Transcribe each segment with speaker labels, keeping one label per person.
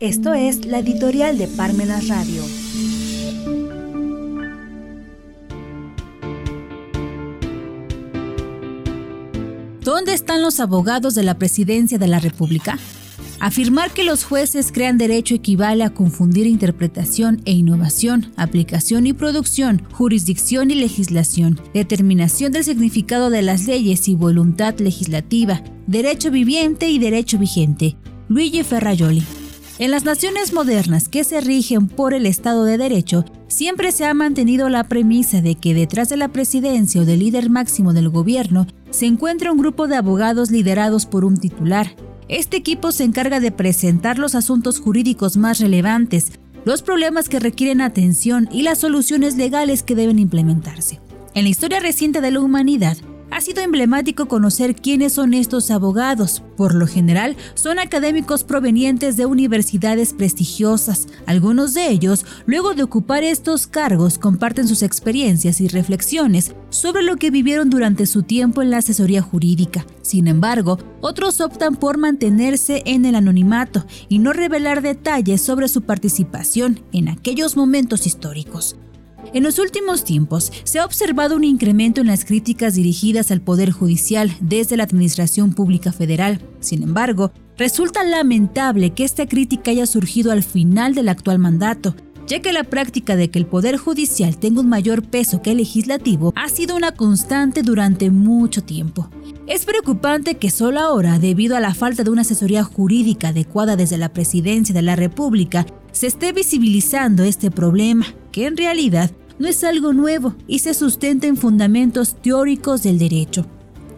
Speaker 1: Esto es la editorial de Parmenas Radio. ¿Dónde están los abogados de la presidencia de la República? Afirmar que los jueces crean derecho equivale a confundir interpretación e innovación, aplicación y producción, jurisdicción y legislación, determinación del significado de las leyes y voluntad legislativa, derecho viviente y derecho vigente. Luigi Ferrajoli. En las naciones modernas que se rigen por el Estado de Derecho, siempre se ha mantenido la premisa de que detrás de la presidencia o del líder máximo del gobierno se encuentra un grupo de abogados liderados por un titular. Este equipo se encarga de presentar los asuntos jurídicos más relevantes, los problemas que requieren atención y las soluciones legales que deben implementarse. En la historia reciente de la humanidad, ha sido emblemático conocer quiénes son estos abogados. Por lo general, son académicos provenientes de universidades prestigiosas. Algunos de ellos, luego de ocupar estos cargos, comparten sus experiencias y reflexiones sobre lo que vivieron durante su tiempo en la asesoría jurídica. Sin embargo, otros optan por mantenerse en el anonimato y no revelar detalles sobre su participación en aquellos momentos históricos. En los últimos tiempos se ha observado un incremento en las críticas dirigidas al Poder Judicial desde la Administración Pública Federal. Sin embargo, resulta lamentable que esta crítica haya surgido al final del actual mandato, ya que la práctica de que el Poder Judicial tenga un mayor peso que el legislativo ha sido una constante durante mucho tiempo. Es preocupante que solo ahora, debido a la falta de una asesoría jurídica adecuada desde la Presidencia de la República, se esté visibilizando este problema, en realidad no es algo nuevo y se sustenta en fundamentos teóricos del derecho.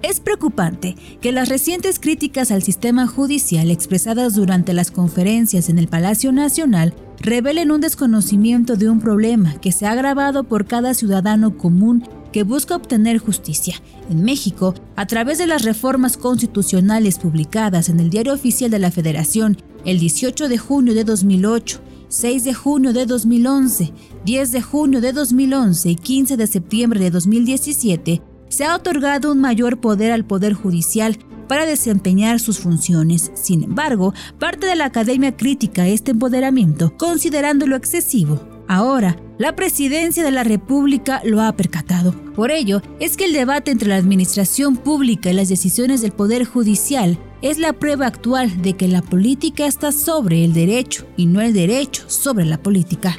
Speaker 1: Es preocupante que las recientes críticas al sistema judicial expresadas durante las conferencias en el Palacio Nacional revelen un desconocimiento de un problema que se ha agravado por cada ciudadano común que busca obtener justicia. En México, a través de las reformas constitucionales publicadas en el Diario Oficial de la Federación el 18 de junio de 2008, 6 de junio de 2011, 10 de junio de 2011 y 15 de septiembre de 2017, se ha otorgado un mayor poder al Poder Judicial para desempeñar sus funciones. Sin embargo, parte de la academia critica este empoderamiento, considerándolo excesivo. Ahora, la presidencia de la República lo ha percatado. Por ello, es que el debate entre la administración pública y las decisiones del Poder Judicial es la prueba actual de que la política está sobre el derecho y no el derecho sobre la política.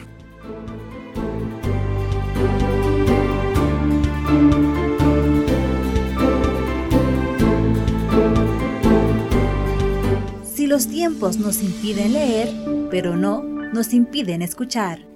Speaker 1: Si los tiempos nos impiden leer, pero no nos impiden escuchar.